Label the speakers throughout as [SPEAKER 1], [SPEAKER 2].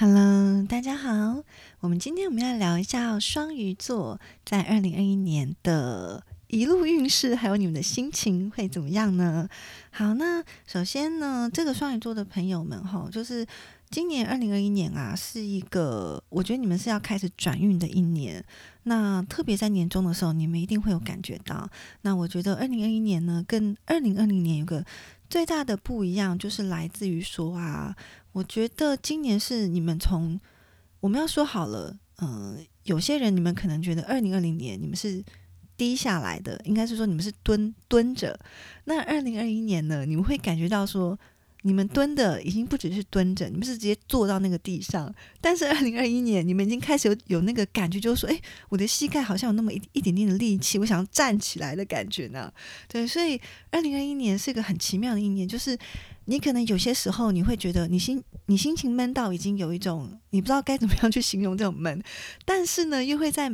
[SPEAKER 1] Hello，大家好。我们今天我们要聊一下双鱼座在二零二一年的一路运势，还有你们的心情会怎么样呢？好，那首先呢，这个双鱼座的朋友们哈，就是今年二零二一年啊，是一个我觉得你们是要开始转运的一年。那特别在年终的时候，你们一定会有感觉到。那我觉得二零二一年呢，跟二零二零年有个最大的不一样，就是来自于说啊。我觉得今年是你们从我们要说好了，嗯，有些人你们可能觉得二零二零年你们是低下来的，应该是说你们是蹲蹲着。那二零二一年呢，你们会感觉到说。你们蹲的已经不只是蹲着，你们是直接坐到那个地上。但是二零二一年，你们已经开始有有那个感觉，就是说，哎，我的膝盖好像有那么一一点点的力气，我想要站起来的感觉呢。对，所以二零二一年是一个很奇妙的一年，就是你可能有些时候你会觉得你心你心情闷到已经有一种你不知道该怎么样去形容这种闷，但是呢，又会在。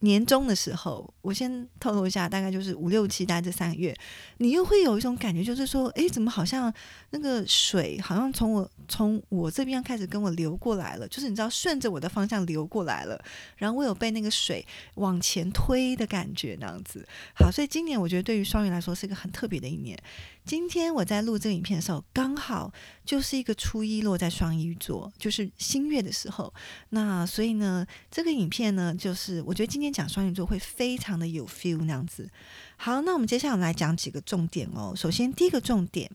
[SPEAKER 1] 年终的时候，我先透露一下，大概就是五六七，大概这三个月，你又会有一种感觉，就是说，哎，怎么好像那个水好像从我从我这边开始跟我流过来了，就是你知道顺着我的方向流过来了，然后我有被那个水往前推的感觉，那样子。好，所以今年我觉得对于双鱼来说是一个很特别的一年。今天我在录这个影片的时候，刚好就是一个初一落在双鱼座，就是新月的时候。那所以呢，这个影片呢，就是我觉得今天讲双鱼座会非常的有 feel 那样子。好，那我们接下来来讲几个重点哦。首先，第一个重点，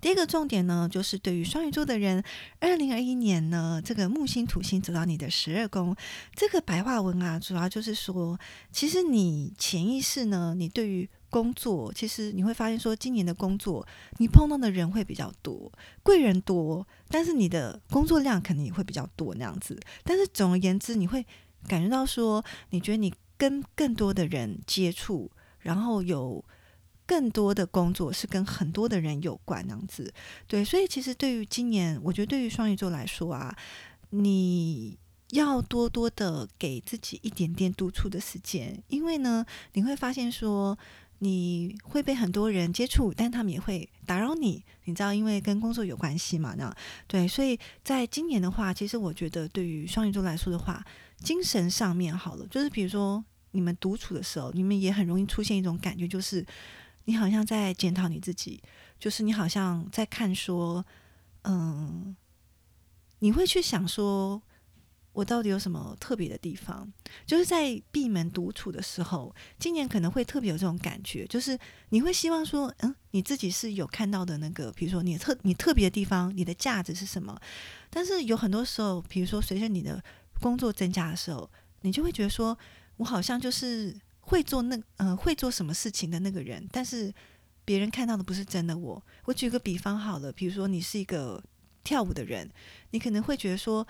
[SPEAKER 1] 第一个重点呢，就是对于双鱼座的人，二零二一年呢，这个木星土星走到你的十二宫，这个白话文啊，主要就是说，其实你潜意识呢，你对于工作其实你会发现，说今年的工作你碰到的人会比较多，贵人多，但是你的工作量肯定也会比较多那样子。但是总而言之，你会感觉到说，你觉得你跟更多的人接触，然后有更多的工作是跟很多的人有关那样子。对，所以其实对于今年，我觉得对于双鱼座来说啊，你。要多多的给自己一点点独处的时间，因为呢，你会发现说你会被很多人接触，但他们也会打扰你，你知道，因为跟工作有关系嘛，那对，所以在今年的话，其实我觉得对于双鱼座来说的话，精神上面好了，就是比如说你们独处的时候，你们也很容易出现一种感觉，就是你好像在检讨你自己，就是你好像在看说，嗯，你会去想说。我到底有什么特别的地方？就是在闭门独处的时候，今年可能会特别有这种感觉，就是你会希望说，嗯，你自己是有看到的那个，比如说你特你特别的地方，你的价值是什么？但是有很多时候，比如说随着你的工作增加的时候，你就会觉得说，我好像就是会做那呃会做什么事情的那个人，但是别人看到的不是真的我。我举个比方好了，比如说你是一个跳舞的人，你可能会觉得说。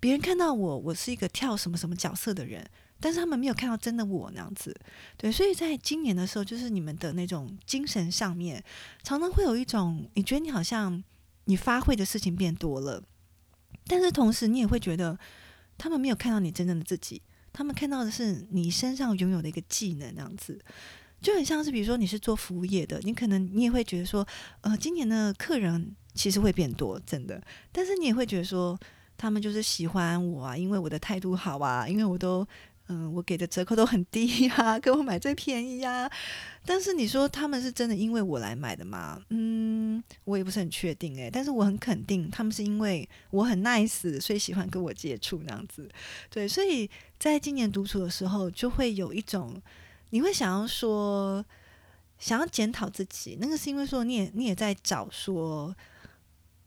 [SPEAKER 1] 别人看到我，我是一个跳什么什么角色的人，但是他们没有看到真的我那样子，对，所以在今年的时候，就是你们的那种精神上面，常常会有一种，你觉得你好像你发挥的事情变多了，但是同时你也会觉得他们没有看到你真正的自己，他们看到的是你身上拥有的一个技能这样子，就很像是比如说你是做服务业的，你可能你也会觉得说，呃，今年的客人其实会变多，真的，但是你也会觉得说。他们就是喜欢我啊，因为我的态度好啊，因为我都嗯，我给的折扣都很低呀，给我买最便宜呀。但是你说他们是真的因为我来买的吗？嗯，我也不是很确定诶。但是我很肯定，他们是因为我很 nice，所以喜欢跟我接触那样子。对，所以在今年独处的时候，就会有一种你会想要说，想要检讨自己。那个是因为说，你也你也在找说。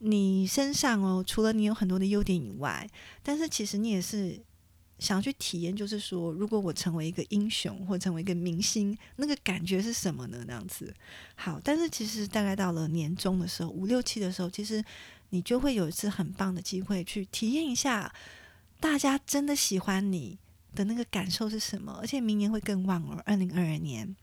[SPEAKER 1] 你身上哦，除了你有很多的优点以外，但是其实你也是想要去体验，就是说，如果我成为一个英雄或成为一个明星，那个感觉是什么呢？那样子。好，但是其实大概到了年终的时候，五六七的时候，其实你就会有一次很棒的机会去体验一下，大家真的喜欢你的那个感受是什么？而且明年会更旺哦，二零二二年。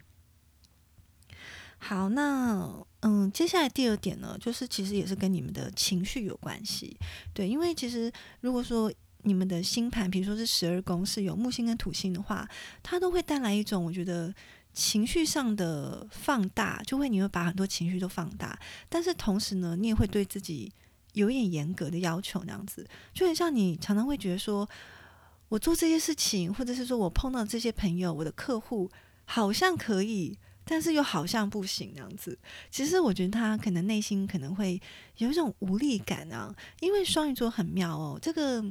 [SPEAKER 1] 好，那嗯，接下来第二点呢，就是其实也是跟你们的情绪有关系，对，因为其实如果说你们的星盘，比如说是十二宫是有木星跟土星的话，它都会带来一种我觉得情绪上的放大，就会你会把很多情绪都放大，但是同时呢，你也会对自己有一点严格的要求那样子，就很像你常常会觉得说，我做这些事情，或者是说我碰到这些朋友，我的客户好像可以，但是又好像不行那样子。其实我觉得他可能内心可能会有一种无力感啊，因为双鱼座很妙哦，这个。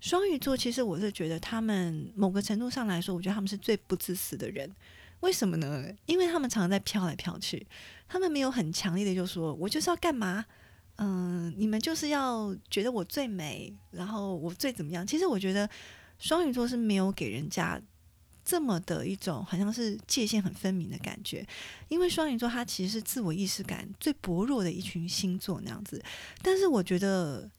[SPEAKER 1] 双鱼座其实我是觉得他们某个程度上来说，我觉得他们是最不自私的人。为什么呢？因为他们常常在飘来飘去，他们没有很强烈的就说“我就是要干嘛”，嗯，你们就是要觉得我最美，然后我最怎么样？其实我觉得双鱼座是没有给人家这么的一种好像是界限很分明的感觉，因为双鱼座它其实是自我意识感最薄弱的一群星座那样子。但是我觉得。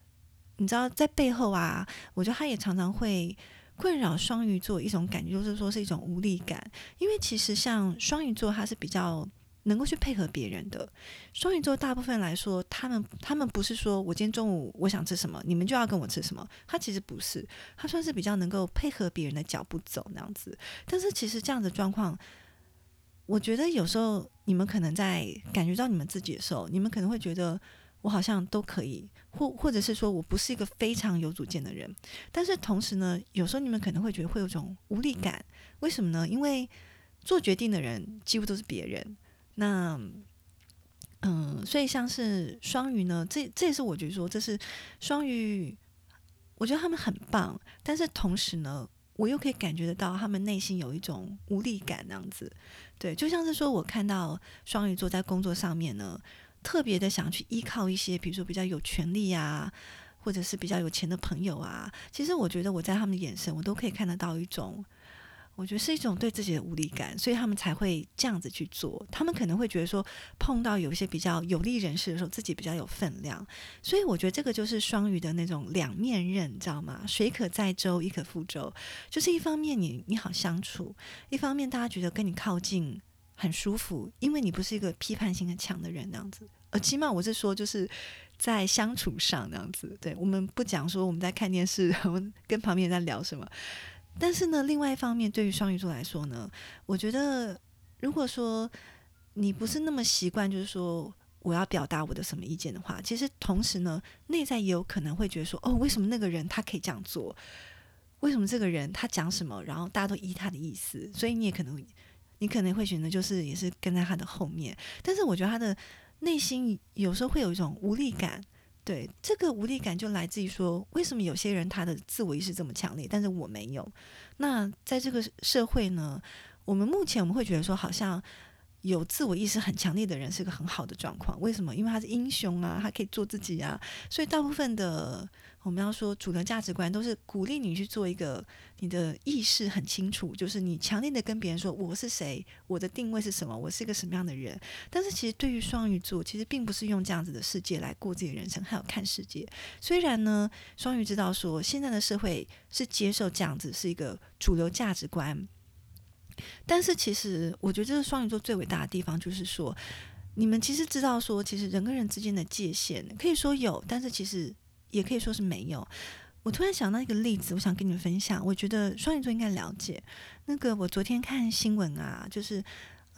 [SPEAKER 1] 你知道，在背后啊，我觉得他也常常会困扰双鱼座一种感觉，就是说是一种无力感。因为其实像双鱼座，他是比较能够去配合别人的。双鱼座大部分来说，他们他们不是说我今天中午我想吃什么，你们就要跟我吃什么。他其实不是，他算是比较能够配合别人的脚步走那样子。但是其实这样的状况，我觉得有时候你们可能在感觉到你们自己的时候，你们可能会觉得。我好像都可以，或或者是说我不是一个非常有主见的人，但是同时呢，有时候你们可能会觉得会有种无力感，为什么呢？因为做决定的人几乎都是别人。那，嗯，所以像是双鱼呢，这这也是我觉得说，这是双鱼，我觉得他们很棒，但是同时呢，我又可以感觉得到他们内心有一种无力感，那样子。对，就像是说我看到双鱼座在工作上面呢。特别的想去依靠一些，比如说比较有权利啊，或者是比较有钱的朋友啊。其实我觉得我在他们的眼神，我都可以看得到一种，我觉得是一种对自己的无力感，所以他们才会这样子去做。他们可能会觉得说，碰到有一些比较有利人士的时候，自己比较有分量。所以我觉得这个就是双鱼的那种两面刃，你知道吗？水可载舟，亦可覆舟。就是一方面你你好相处，一方面大家觉得跟你靠近。很舒服，因为你不是一个批判性很强的人，那样子。呃，起码我是说，就是在相处上那样子。对我们不讲说我们在看电视，我们跟旁边人在聊什么。但是呢，另外一方面，对于双鱼座来说呢，我觉得如果说你不是那么习惯，就是说我要表达我的什么意见的话，其实同时呢，内在也有可能会觉得说，哦，为什么那个人他可以这样做？为什么这个人他讲什么，然后大家都依他的意思？所以你也可能。你可能会选择就是也是跟在他的后面，但是我觉得他的内心有时候会有一种无力感，对这个无力感就来自于说，为什么有些人他的自我意识这么强烈，但是我没有？那在这个社会呢，我们目前我们会觉得说，好像。有自我意识很强烈的人是个很好的状况，为什么？因为他是英雄啊，他可以做自己啊，所以大部分的我们要说主流价值观都是鼓励你去做一个你的意识很清楚，就是你强烈的跟别人说我是谁，我的定位是什么，我是一个什么样的人。但是其实对于双鱼座，其实并不是用这样子的世界来过自己的人生，还有看世界。虽然呢，双鱼知道说现在的社会是接受这样子是一个主流价值观。但是其实，我觉得这是双鱼座最伟大的地方，就是说，你们其实知道说，其实人跟人之间的界限可以说有，但是其实也可以说是没有。我突然想到一个例子，我想跟你们分享。我觉得双鱼座应该了解。那个我昨天看新闻啊，就是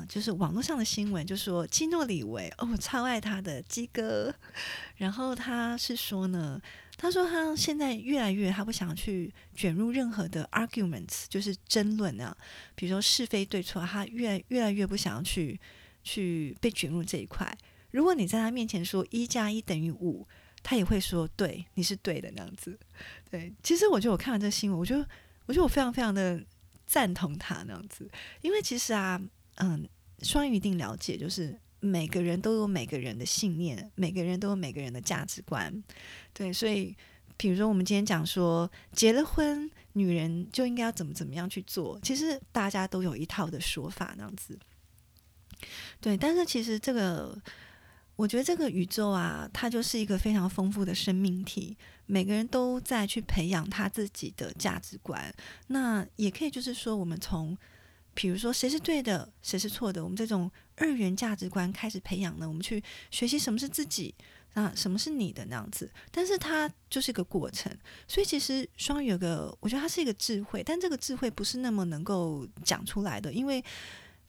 [SPEAKER 1] 就是网络上的新闻，就说基诺里维哦，我超爱他的基哥，然后他是说呢。他说：“他现在越来越，他不想去卷入任何的 arguments，就是争论啊，比如说是非对错，他越越来越不想要去去被卷入这一块。如果你在他面前说一加一等于五，他也会说对，你是对的那样子。对，其实我觉得我看完这个新闻，我觉得我觉得我非常非常的赞同他那样子，因为其实啊，嗯，双鱼一定了解，就是。”每个人都有每个人的信念，每个人都有每个人的价值观，对，所以，比如说我们今天讲说，结了婚，女人就应该要怎么怎么样去做，其实大家都有一套的说法，那样子，对，但是其实这个，我觉得这个宇宙啊，它就是一个非常丰富的生命体，每个人都在去培养他自己的价值观，那也可以就是说，我们从。比如说，谁是对的，谁是错的？我们这种二元价值观开始培养呢？我们去学习什么是自己，啊，什么是你的那样子。但是它就是一个过程，所以其实双鱼有个，我觉得它是一个智慧，但这个智慧不是那么能够讲出来的，因为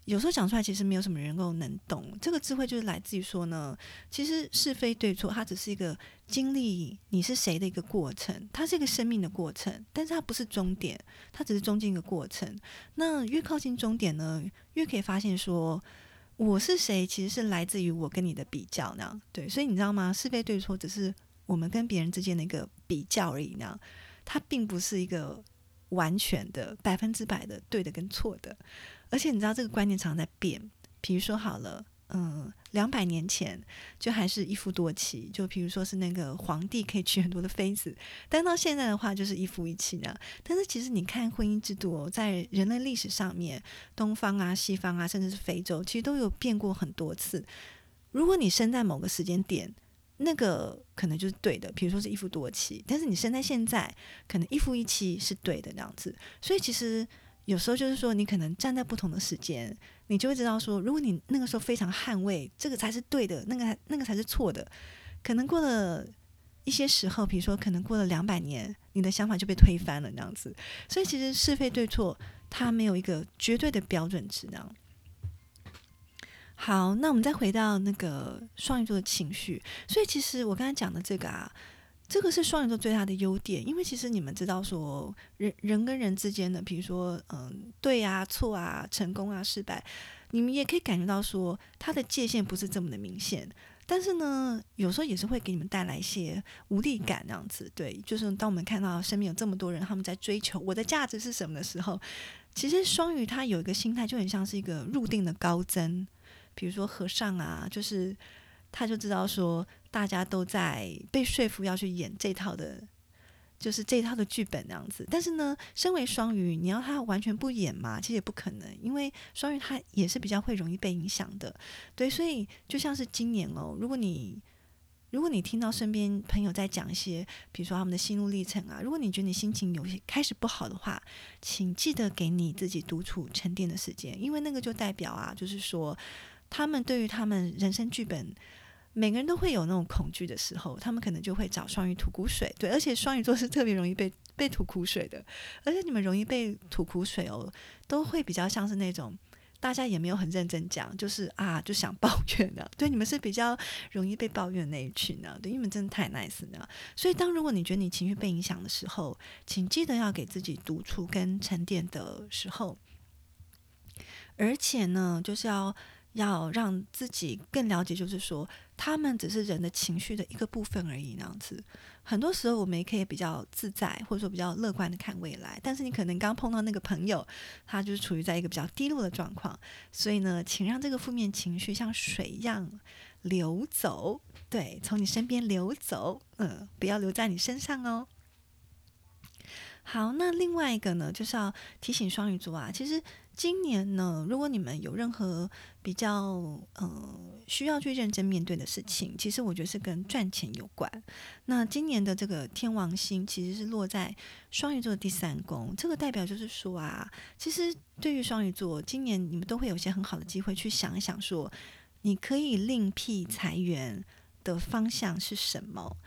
[SPEAKER 1] 有时候讲出来，其实没有什么人够能懂。这个智慧就是来自于说呢，其实是非对错，它只是一个经历你是谁的一个过程，它是一个生命的过程，但是它不是终点，它只是中间一个过程。那越靠近终点呢，越可以发现说我是谁，其实是来自于我跟你的比较那样。对，所以你知道吗？是非对错只是我们跟别人之间的一个比较而已，那样它并不是一个完全的百分之百的对的跟错的。而且你知道这个观念常在变，比如说好了，嗯，两百年前就还是一夫多妻，就比如说是那个皇帝可以娶很多的妃子，但到现在的话就是一夫一妻呢。但是其实你看婚姻制度在人类历史上面，东方啊、西方啊，甚至是非洲，其实都有变过很多次。如果你生在某个时间点，那个可能就是对的，比如说是一夫多妻，但是你生在现在，可能一夫一妻是对的那样子。所以其实。有时候就是说，你可能站在不同的时间，你就会知道说，如果你那个时候非常捍卫这个才是对的，那个那个才是错的，可能过了一些时候，比如说可能过了两百年，你的想法就被推翻了那样子。所以其实是非对错，它没有一个绝对的标准值那。好，那我们再回到那个双鱼座的情绪。所以其实我刚才讲的这个啊。这个是双鱼座最大的优点，因为其实你们知道，说人人跟人之间的，比如说，嗯，对啊、错啊、成功啊、失败，你们也可以感觉到说，它的界限不是这么的明显。但是呢，有时候也是会给你们带来一些无力感，那样子。对，就是当我们看到身边有这么多人，他们在追求我的价值是什么的时候，其实双鱼他有一个心态，就很像是一个入定的高僧，比如说和尚啊，就是他就知道说。大家都在被说服要去演这套的，就是这套的剧本那样子。但是呢，身为双鱼，你要他完全不演嘛？其实也不可能，因为双鱼他也是比较会容易被影响的。对，所以就像是今年哦，如果你如果你听到身边朋友在讲一些，比如说他们的心路历程啊，如果你觉得你心情有些开始不好的话，请记得给你自己独处沉淀的时间，因为那个就代表啊，就是说他们对于他们人生剧本。每个人都会有那种恐惧的时候，他们可能就会找双鱼吐苦水，对，而且双鱼座是特别容易被 被吐苦水的，而且你们容易被吐苦水哦，都会比较像是那种大家也没有很认真讲，就是啊就想抱怨的，对，你们是比较容易被抱怨那一群呢，对，你们真的太 nice 了，所以当如果你觉得你情绪被影响的时候，请记得要给自己独处跟沉淀的时候，而且呢，就是要。要让自己更了解，就是说，他们只是人的情绪的一个部分而已。那样子，很多时候我们也可以比较自在，或者说比较乐观的看未来。但是你可能刚碰到那个朋友，他就是处于在一个比较低落的状况，所以呢，请让这个负面情绪像水一样流走，对，从你身边流走，嗯，不要留在你身上哦。好，那另外一个呢，就是要提醒双鱼座啊，其实。今年呢，如果你们有任何比较呃需要去认真面对的事情，其实我觉得是跟赚钱有关。那今年的这个天王星其实是落在双鱼座的第三宫，这个代表就是说啊，其实对于双鱼座，今年你们都会有些很好的机会去想一想，说你可以另辟财源的方向是什么。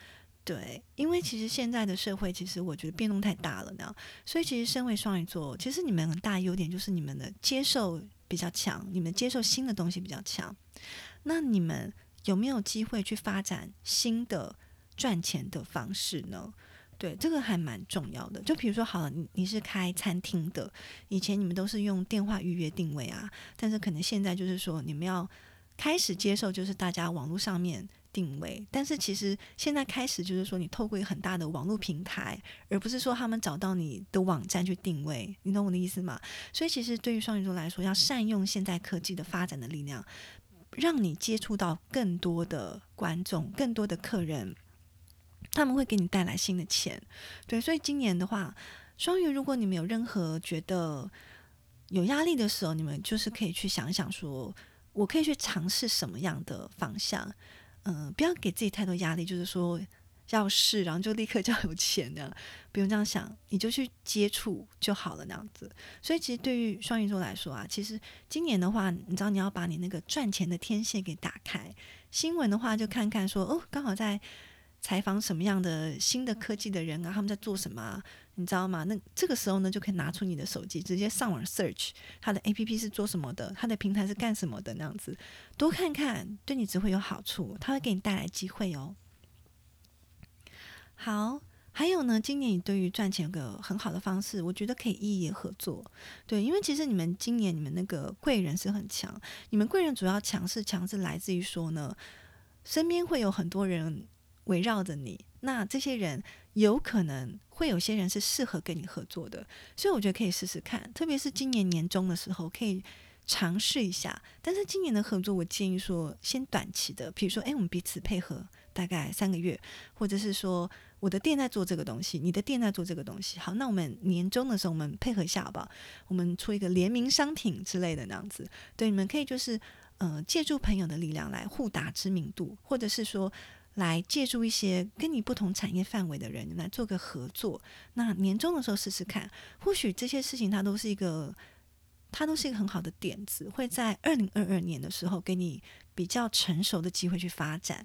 [SPEAKER 1] 对，因为其实现在的社会，其实我觉得变动太大了呢。所以其实身为双鱼座，其实你们很大优点就是你们的接受比较强，你们接受新的东西比较强。那你们有没有机会去发展新的赚钱的方式呢？对，这个还蛮重要的。就比如说，好了，你你是开餐厅的，以前你们都是用电话预约定位啊，但是可能现在就是说，你们要开始接受，就是大家网络上面。定位，但是其实现在开始就是说，你透过一个很大的网络平台，而不是说他们找到你的网站去定位，你懂我的意思吗？所以其实对于双鱼座来说，要善用现在科技的发展的力量，让你接触到更多的观众、更多的客人，他们会给你带来新的钱。对，所以今年的话，双鱼，如果你们有任何觉得有压力的时候，你们就是可以去想想，说我可以去尝试什么样的方向。嗯，不要给自己太多压力，就是说要试，然后就立刻就要有钱的，不用这样想，你就去接触就好了那样子。所以其实对于双鱼座来说啊，其实今年的话，你知道你要把你那个赚钱的天线给打开。新闻的话，就看看说哦，刚好在采访什么样的新的科技的人啊，他们在做什么，你知道吗？那这个时候呢，就可以拿出你的手机，直接上网 search 它的 A P P 是做什么的，它的平台是干什么的，那样子多看看，对你只会有好处，它会给你带来机会哦。好。还有呢，今年你对于赚钱有个很好的方式，我觉得可以异业合作。对，因为其实你们今年你们那个贵人是很强，你们贵人主要强势强是来自于说呢，身边会有很多人围绕着你，那这些人有可能会有些人是适合跟你合作的，所以我觉得可以试试看，特别是今年年终的时候可以。尝试一下，但是今年的合作，我建议说先短期的，比如说，哎，我们彼此配合大概三个月，或者是说我的店在做这个东西，你的店在做这个东西，好，那我们年终的时候我们配合一下好不好？我们出一个联名商品之类的那样子，对，你们可以就是呃借助朋友的力量来互打知名度，或者是说来借助一些跟你不同产业范围的人来做个合作，那年终的时候试试看，或许这些事情它都是一个。它都是一个很好的点子，会在二零二二年的时候给你比较成熟的机会去发展。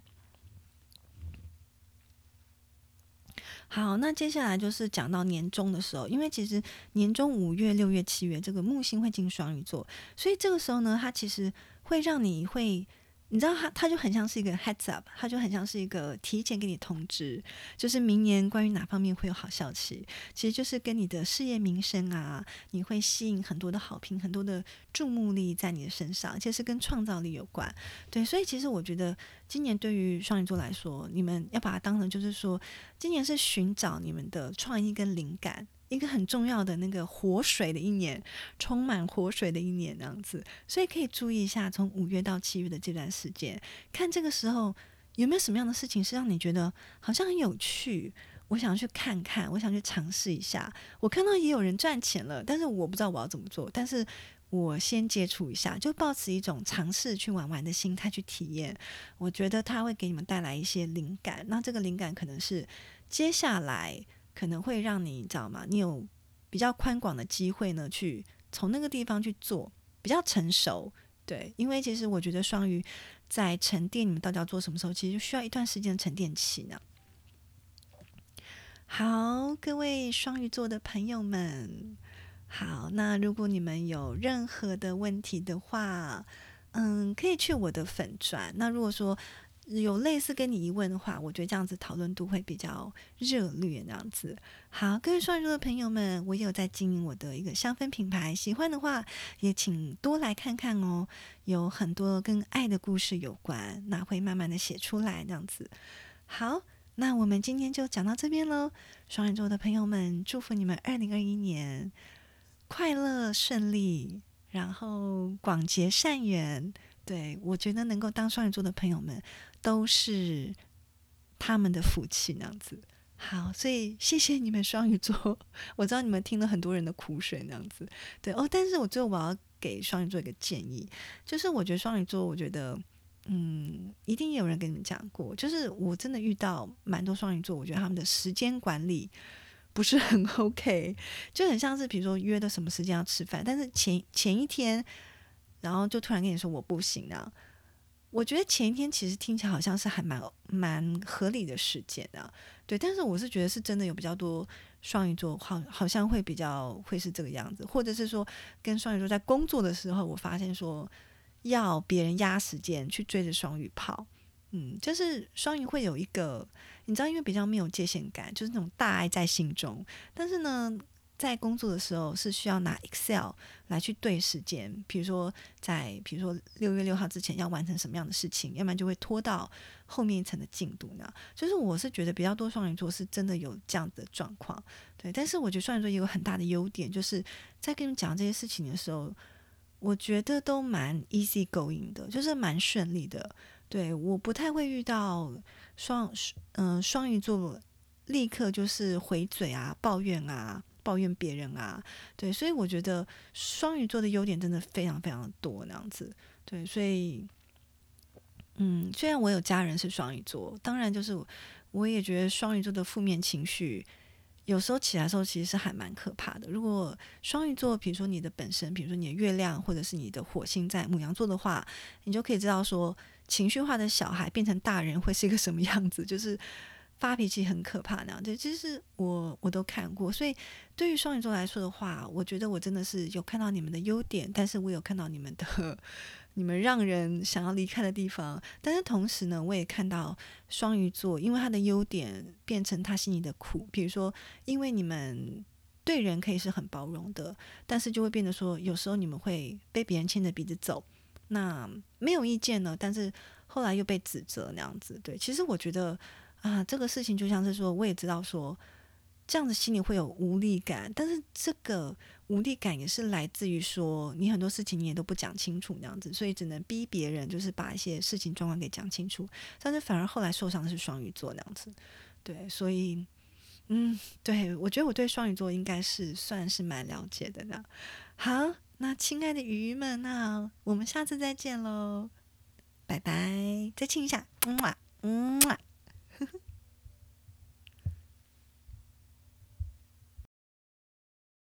[SPEAKER 1] 好，那接下来就是讲到年终的时候，因为其实年终五月、六月、七月这个木星会进双鱼座，所以这个时候呢，它其实会让你会。你知道他，他就很像是一个 heads up，他就很像是一个提前给你通知，就是明年关于哪方面会有好消息，其实就是跟你的事业名声啊，你会吸引很多的好评，很多的注目力在你的身上，而且是跟创造力有关。对，所以其实我觉得今年对于双鱼座来说，你们要把它当成就是说，今年是寻找你们的创意跟灵感。一个很重要的那个活水的一年，充满活水的一年，这样子，所以可以注意一下，从五月到七月的这段时间，看这个时候有没有什么样的事情是让你觉得好像很有趣，我想去看看，我想去尝试一下。我看到也有人赚钱了，但是我不知道我要怎么做，但是我先接触一下，就抱持一种尝试去玩玩的心态去体验，我觉得它会给你们带来一些灵感。那这个灵感可能是接下来。可能会让你知道吗？你有比较宽广的机会呢，去从那个地方去做，比较成熟。对，因为其实我觉得双鱼在沉淀，你们到底要做什么时候，其实就需要一段时间的沉淀期呢。好，各位双鱼座的朋友们，好，那如果你们有任何的问题的话，嗯，可以去我的粉钻。那如果说，有类似跟你疑问的话，我觉得这样子讨论度会比较热烈。那样子，好，各位双鱼座的朋友们，我也有在经营我的一个香氛品牌，喜欢的话也请多来看看哦。有很多跟爱的故事有关，那会慢慢的写出来。这样子，好，那我们今天就讲到这边喽。双鱼座的朋友们，祝福你们二零二一年快乐顺利，然后广结善缘。对，我觉得能够当双鱼座的朋友们，都是他们的福气那样子。好，所以谢谢你们双鱼座。我知道你们听了很多人的苦水那样子。对哦，但是我最后我要给双鱼座一个建议，就是我觉得双鱼座，我觉得嗯，一定有人跟你们讲过，就是我真的遇到蛮多双鱼座，我觉得他们的时间管理不是很 OK，就很像是比如说约的什么时间要吃饭，但是前前一天。然后就突然跟你说我不行啊！我觉得前一天其实听起来好像是还蛮蛮合理的事件啊，对。但是我是觉得是真的有比较多双鱼座，好好像会比较会是这个样子，或者是说跟双鱼座在工作的时候，我发现说要别人压时间去追着双鱼跑，嗯，就是双鱼会有一个你知道，因为比较没有界限感，就是那种大爱在心中，但是呢。在工作的时候是需要拿 Excel 来去对时间，比如说在比如说六月六号之前要完成什么样的事情，要不然就会拖到后面一层的进度呢。就是我是觉得比较多双鱼座是真的有这样的状况，对。但是我觉得双鱼座也有很大的优点，就是在跟你讲这些事情的时候，我觉得都蛮 easy going 的，就是蛮顺利的。对，我不太会遇到双嗯双鱼座立刻就是回嘴啊、抱怨啊。抱怨别人啊，对，所以我觉得双鱼座的优点真的非常非常多，那样子，对，所以，嗯，虽然我有家人是双鱼座，当然就是我也觉得双鱼座的负面情绪有时候起来的时候，其实是还蛮可怕的。如果双鱼座，比如说你的本身，比如说你的月亮或者是你的火星在母羊座的话，你就可以知道说，情绪化的小孩变成大人会是一个什么样子，就是。发脾气很可怕那样子，其实我我都看过。所以对于双鱼座来说的话，我觉得我真的是有看到你们的优点，但是我有看到你们的你们让人想要离开的地方。但是同时呢，我也看到双鱼座，因为他的优点变成他心里的苦。比如说，因为你们对人可以是很包容的，但是就会变得说，有时候你们会被别人牵着鼻子走。那没有意见呢，但是后来又被指责那样子。对，其实我觉得啊，这个事情就像是说，我也知道说，这样子心里会有无力感，但是这个无力感也是来自于说，你很多事情你也都不讲清楚那样子，所以只能逼别人，就是把一些事情状况给讲清楚。但是反而后来受伤的是双鱼座那样子。对，所以嗯，对我觉得我对双鱼座应该是算是蛮了解的呢。好。那亲爱的鱼们，那我们下次再见喽，拜拜！再亲一下，嗯嘛，嗯嘛。